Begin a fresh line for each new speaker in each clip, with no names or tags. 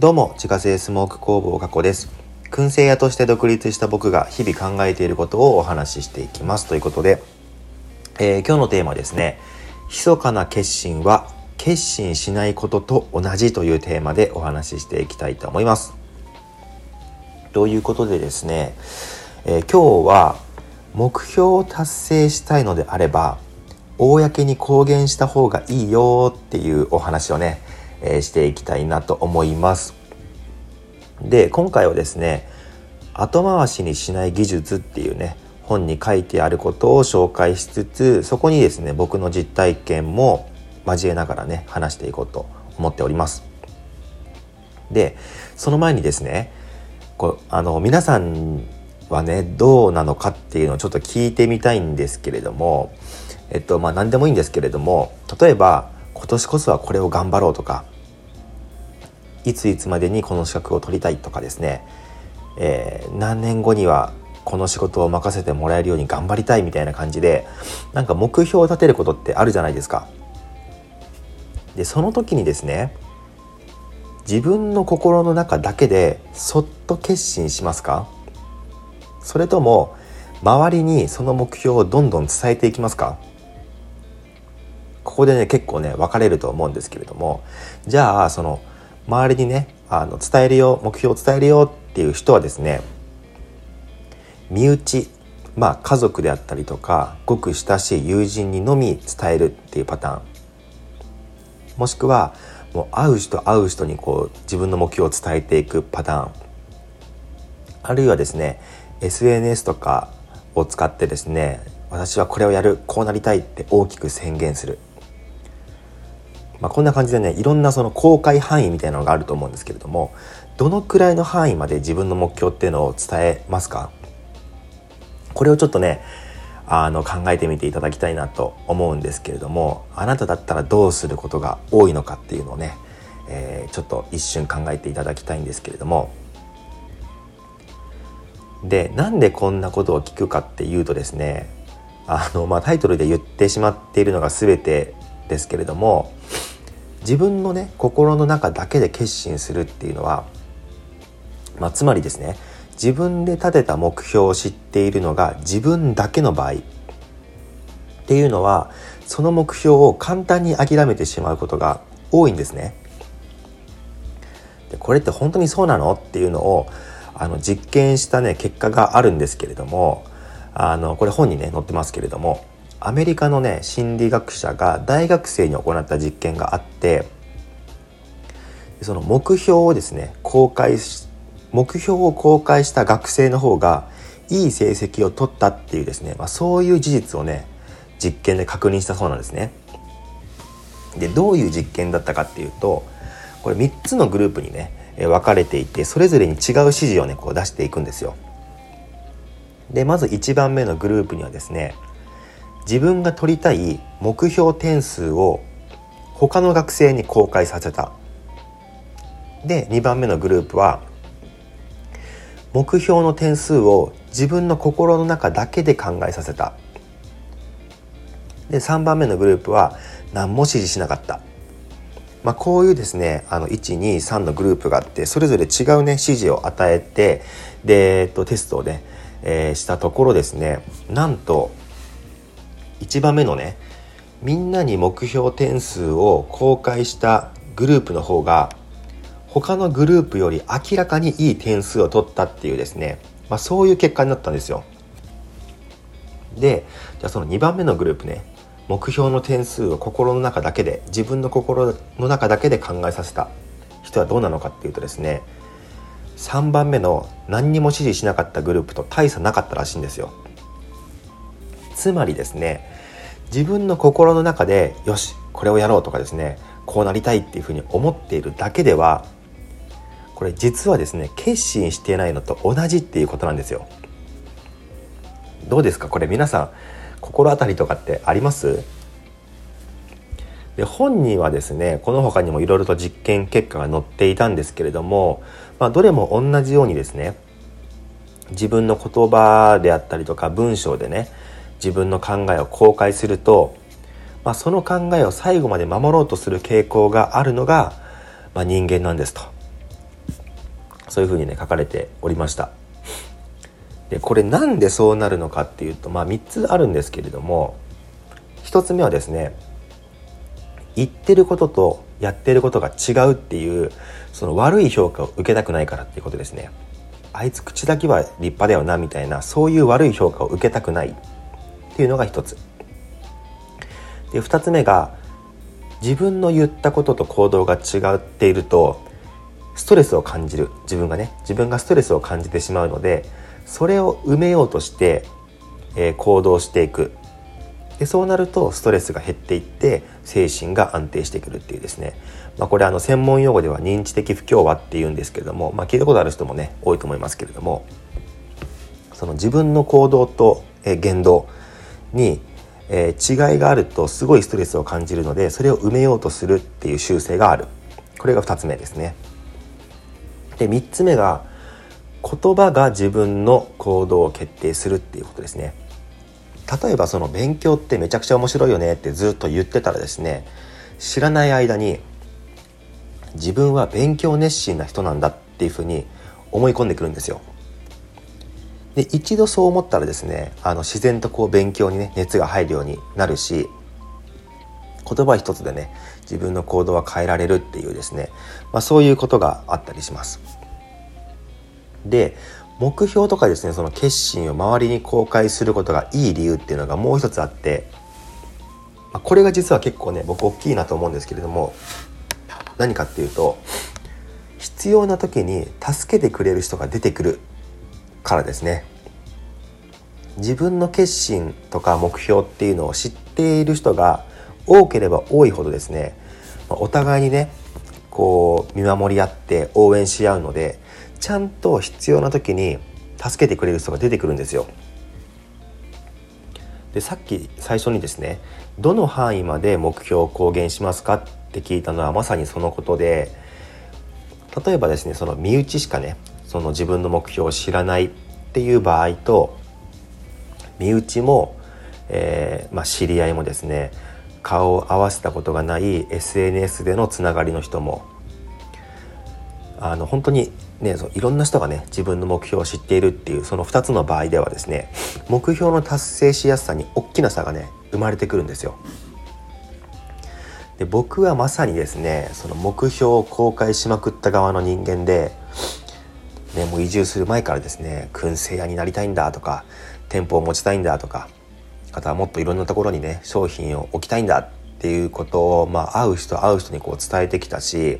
どうも、自家製スモーク工房加古です。燻製屋として独立した僕が日々考えていることをお話ししていきます。ということで、えー今日のテーマですね、密かな決心は決心しないことと同じというテーマでお話ししていきたいと思います。ということでですね、えー今日は目標を達成したいのであれば、公に公言した方がいいよっていうお話をね、えしていきたいなと思います。で今回はですね後回しにしない技術っていうね本に書いてあることを紹介しつつそこにですね僕の実体験も交えながらね話していこうと思っております。でその前にですねこあの皆さんはねどうなのかっていうのをちょっと聞いてみたいんですけれどもえっとまあ何でもいいんですけれども例えば今年こそはこれを頑張ろうとかいついつまでにこの資格を取りたいとかですね、えー何年後にはこの仕事を任せてもらえるように頑張りたいみたいな感じでなんか目標を立てることってあるじゃないですか。でその時にですね自分の心の中だけでそっと決心しますか？それとも周りにその目標をどんどん伝えていきますか？ここでね結構ね分かれると思うんですけれどもじゃあその周りにねあの伝えるよ目標を伝えるよっていう人はですね身内まあ家族であったりとかごく親しい友人にのみ伝えるっていうパターン。もしくはもう会う人会う人にこう自分の目標を伝えていくパターン。あるいはですね SNS とかを使ってですね私はこれをやるこうなりたいって大きく宣言する。まあ、こんな感じでねいろんなその公開範囲みたいなのがあると思うんですけれどもどのくらいの範囲まで自分の目標っていうのを伝えますか？これをちょっとねあの考えてみていただきたいなと思うんですけれどもあなただったらどうすることが多いのかっていうのをね、えーちょっと一瞬考えていただきたいんですけれども。でなんでこんなことを聞くかっていうとですねあの、まあ、タイトルで言ってしまっているのが全てですけれども自分のね心の中だけで決心するっていうのは、まあ、つまりですね自分で立てた目標を知っているのが自分だけの場合っていうのはその目標を簡単に諦めてしまうことが多いんですね。でこれって本当にそうなのっていうのをあの実験したね結果があるんですけれどもあのこれ本にね載ってますけれどもアメリカのね心理学者が大学生に行った実験があってその目標をですね公開し目標を公開した学生の方がいい成績を取ったっていうですね、まあ、そういう事実をね実験で確認したそうなんですね。でどういう実験だったかっていうとこれ3つのグループにね分かれていてそれぞれに違う指示をねこう出していくんですよ。でまず1番目のグループにはですね自分が取りたい目標点数を他の学生に公開させた。で2番目のグループは目標の点数を自分の心の中だけで考えさせた。で3番目のグループは何も指示しなかった。まあ、こういうですねあの123のグループがあってそれぞれ違うね指示を与えてで、えっと、テストをね、えーしたところですねなんと1番目のねみんなに目標点数を公開したグループの方が他のグループより明らかにいい点数を取ったっていうですね、まあ、そういう結果になったんですよ。でじゃあその2番目のグループね目標の点数を心の中だけで自分の心の中だけで考えさせた人はどうなのかっていうとですね3番目の何にも指示しなかったグループと大差なかったらしいんですよ。つまりですね自分の心の中でよしこれをやろうとかですねこうなりたいっていうふうに思っているだけではこれ実はですね決心してないのと同じっていうことなんですよ。どうですか？これ皆さん心当たりとかってあります？で本にはですねこの他にもいろいろと実験結果が載っていたんですけれども、まあ、どれも同じようにですね自分の言葉であったりとか文章でね自分の考えを公開すると、まあ、その考えを最後まで守ろうとする傾向があるのが、まあ、人間なんですと。そういうふうにね書かれておりました。でこれなんでそうなるのかっていうとまあ3つあるんですけれども1つ目はですね言ってることとやってることが違うっていうその悪い評価を受けたくないからっていうことですね。あいつ口だけは立派だよなみたいなそういう悪い評価を受けたくない。っていうのが一つ。で2つ目が自分の言ったことと行動が違っているとストレスを感じる。自分がね自分がストレスを感じてしまうのでそれを埋めようとして、えー、行動していく。でそうなるとストレスが減っていって精神が安定してくるっていうですね、まあ、これあの専門用語では認知的不協和っていうんですけれども、まあ、聞いたことある人もね多いと思いますけれどもその自分の行動と、え言動に、えー、違いがあるとすごいストレスを感じるのでそれを埋めようとするっていう習性があるこれが2つ目ですね。で3つ目が言葉が自分の行動を決定するっていうことですね。例えばその勉強ってめちゃくちゃ面白いよねってずっと言ってたらですね知らない間に自分は勉強熱心な人なんだっていうふうに思い込んでくるんですよ。で一度そう思ったらですねあの自然とこう勉強にね熱が入るようになるし言葉一つでね自分の行動は変えられるっていうですね、まあ、そういうことがあったりします。で目標とかですねその決心を周りに公開することがいい理由っていうのがもう一つあってまあこれが実は結構ね僕大きいなと思うんですけれども何かっていうと必要な時に助けてくれる人が出てくるからですね自分の決心とか目標っていうのを知っている人が多ければ多いほどですねお互いにねこう見守り合って応援し合うのでちゃんと必要な時に助けてくれる人が出てくるんですよ。でさっき最初にですねどの範囲まで目標を公言しますかって聞いたのはまさにそのことで例えばですねその身内しかねその自分の目標を知らないっていう場合と身内も、えー、まあ、知り合いもですね顔を合わせたことがない SNS でのつながりの人もあの本当にね、そういろんな人がね自分の目標を知っているっていうその2つの場合ではですね目標の達成しやすさに大きな差がね生まれてくるんですよ。で僕はまさにですねその目標を公開しまくった側の人間で、ね、もう移住する前からですね燻製屋になりたいんだとか店舗を持ちたいんだとかあとはもっといろんなところにね商品を置きたいんだっていうことを、まあ、会う人会う人にこう伝えてきたし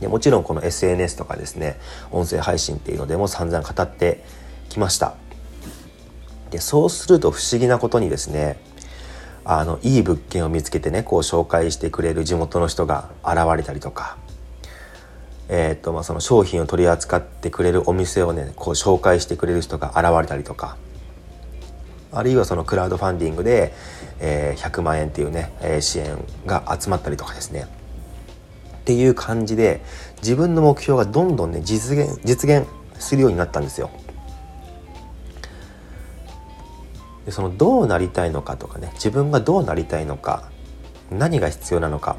でもちろんこの SNS とかですね音声配信っていうのでも散々語ってきました。でそうすると不思議なことにですねあのいい物件を見つけてねこう紹介してくれる地元の人が現れたりとかえーとまあ、その商品を取り扱ってくれるお店をねこう紹介してくれる人が現れたりとかあるいはそのクラウドファンディングで、えー、100万円っていうね、えー、支援が集まったりとかですねっていう感じで自分の目標がどんどんね実現実現するようになったんですよ。でそのどうなりたいのかとかね自分がどうなりたいのか何が必要なのか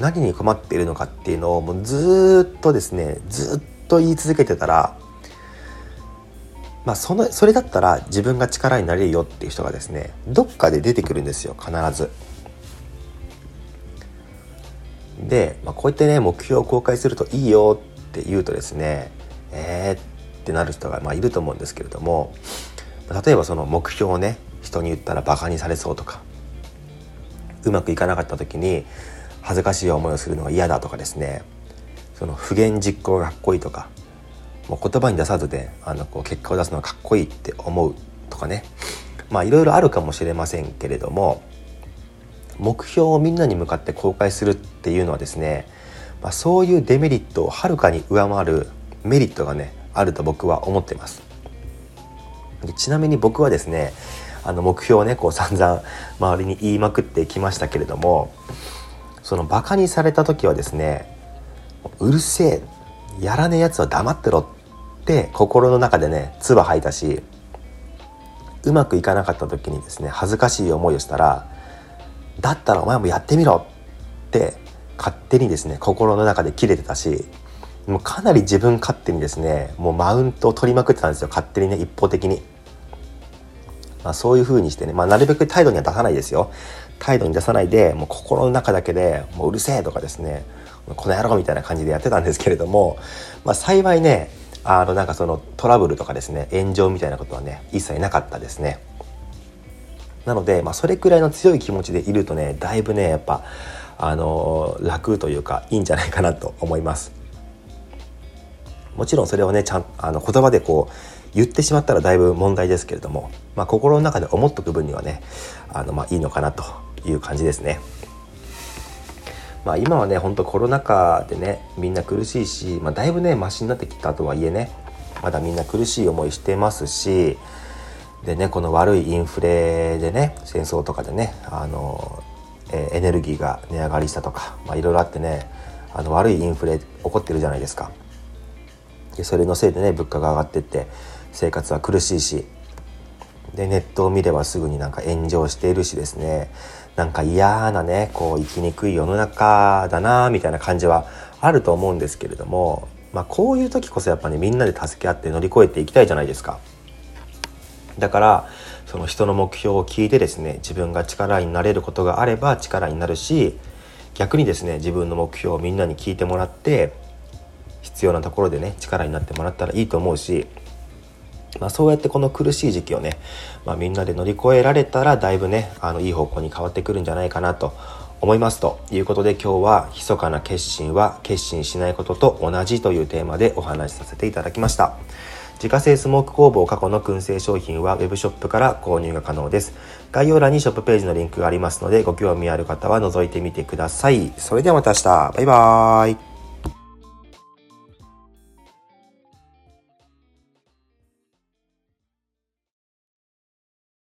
何に困っているのかっていうのをもうずっとですねずっと言い続けてたらまあそのそれだったら自分が力になれるよっていう人がですねどっかで出てくるんですよ必ず。で、まあ、こうやってね目標を公開するといいよって言うとですねえーってなる人がまあいると思うんですけれども例えばその目標をね人に言ったらバカにされそうとかうまくいかなかった時に恥ずかしい思いをするのが嫌だとかですね。その不言実行がかっこいいとか。もう言葉に出さずであのこう結果を出すのがかっこいいって思うとかね。まあいろいろあるかもしれませんけれども目標をみんなに向かって公開するっていうのはですね、まあ、そういうデメリットをはるかに上回るメリットがねあると僕は思ってます。でちなみに僕はですねあの目標をねこう散々周りに言いまくってきましたけれどもそのバカにされた時はですねうるせえやらねえやつは黙ってろって心の中でね唾吐いたしうまくいかなかった時にですね恥ずかしい思いをしたらだったらお前もやってみろって勝手にですね心の中で切れてたしもうかなり自分勝手にですねもうマウントを取りまくってたんですよ勝手にね一方的に。まあ、そういう風にしてね、まあ、なるべく態度には出さないですよ態度に出さないでもう心の中だけでもううるせえとかですねこの野郎みたいな感じでやってたんですけれども、まあ、幸いねあのなんかそのトラブルとかですね炎上みたいなことはね一切なかったですね。なので、まあ、それくらいの強い気持ちでいるとねだいぶねやっぱあの楽というかいいんじゃないかなと思います。もちろんそれをねちゃんあの言葉でこう言ってしまったらだいぶ問題ですけれども、まあ、心の中で思っとく分にはねあのまあいいのかなという感じですね。まあ、今はねほんとコロナ禍でねみんな苦しいし、まあ、だいぶねマシになってきたとはいえねまだみんな苦しい思いしてますしでねこの悪いインフレでね戦争とかでねあの、えー、エネルギーが値上がりしたとか、まあ、いろいろあってねあの悪いインフレ起こってるじゃないですか。でそれのせいでね物価が上がってって生活は苦しいしでネットを見ればすぐになんか炎上しているしですねなんか嫌なねこう生きにくい世の中だなみたいな感じはあると思うんですけれども、まあ、こういう時こそやっぱねみんなで助け合って乗り越えていきたいじゃないですか。だからその人の目標を聞いてですね自分が力になれることがあれば力になるし逆にですね自分の目標をみんなに聞いてもらって必要なところでね力になってもらったらいいと思うしまあ、そうやってこの苦しい時期をね、まあ、みんなで乗り越えられたらだいぶねあのいい方向に変わってくるんじゃないかなと思いますということで今日は「密かな決心は決心しないことと同じ」というテーマでお話しさせていただきました。自家製スモーク工房過去の燻製商品は web ショップから購入が可能です。概要欄にショップページのリンクがありますのでご興味ある方は覗いてみてください。それではまた明日。バイバーイ。